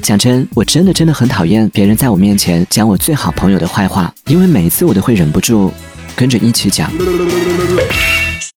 讲真，我真的真的很讨厌别人在我面前讲我最好朋友的坏话，因为每一次我都会忍不住跟着一起讲。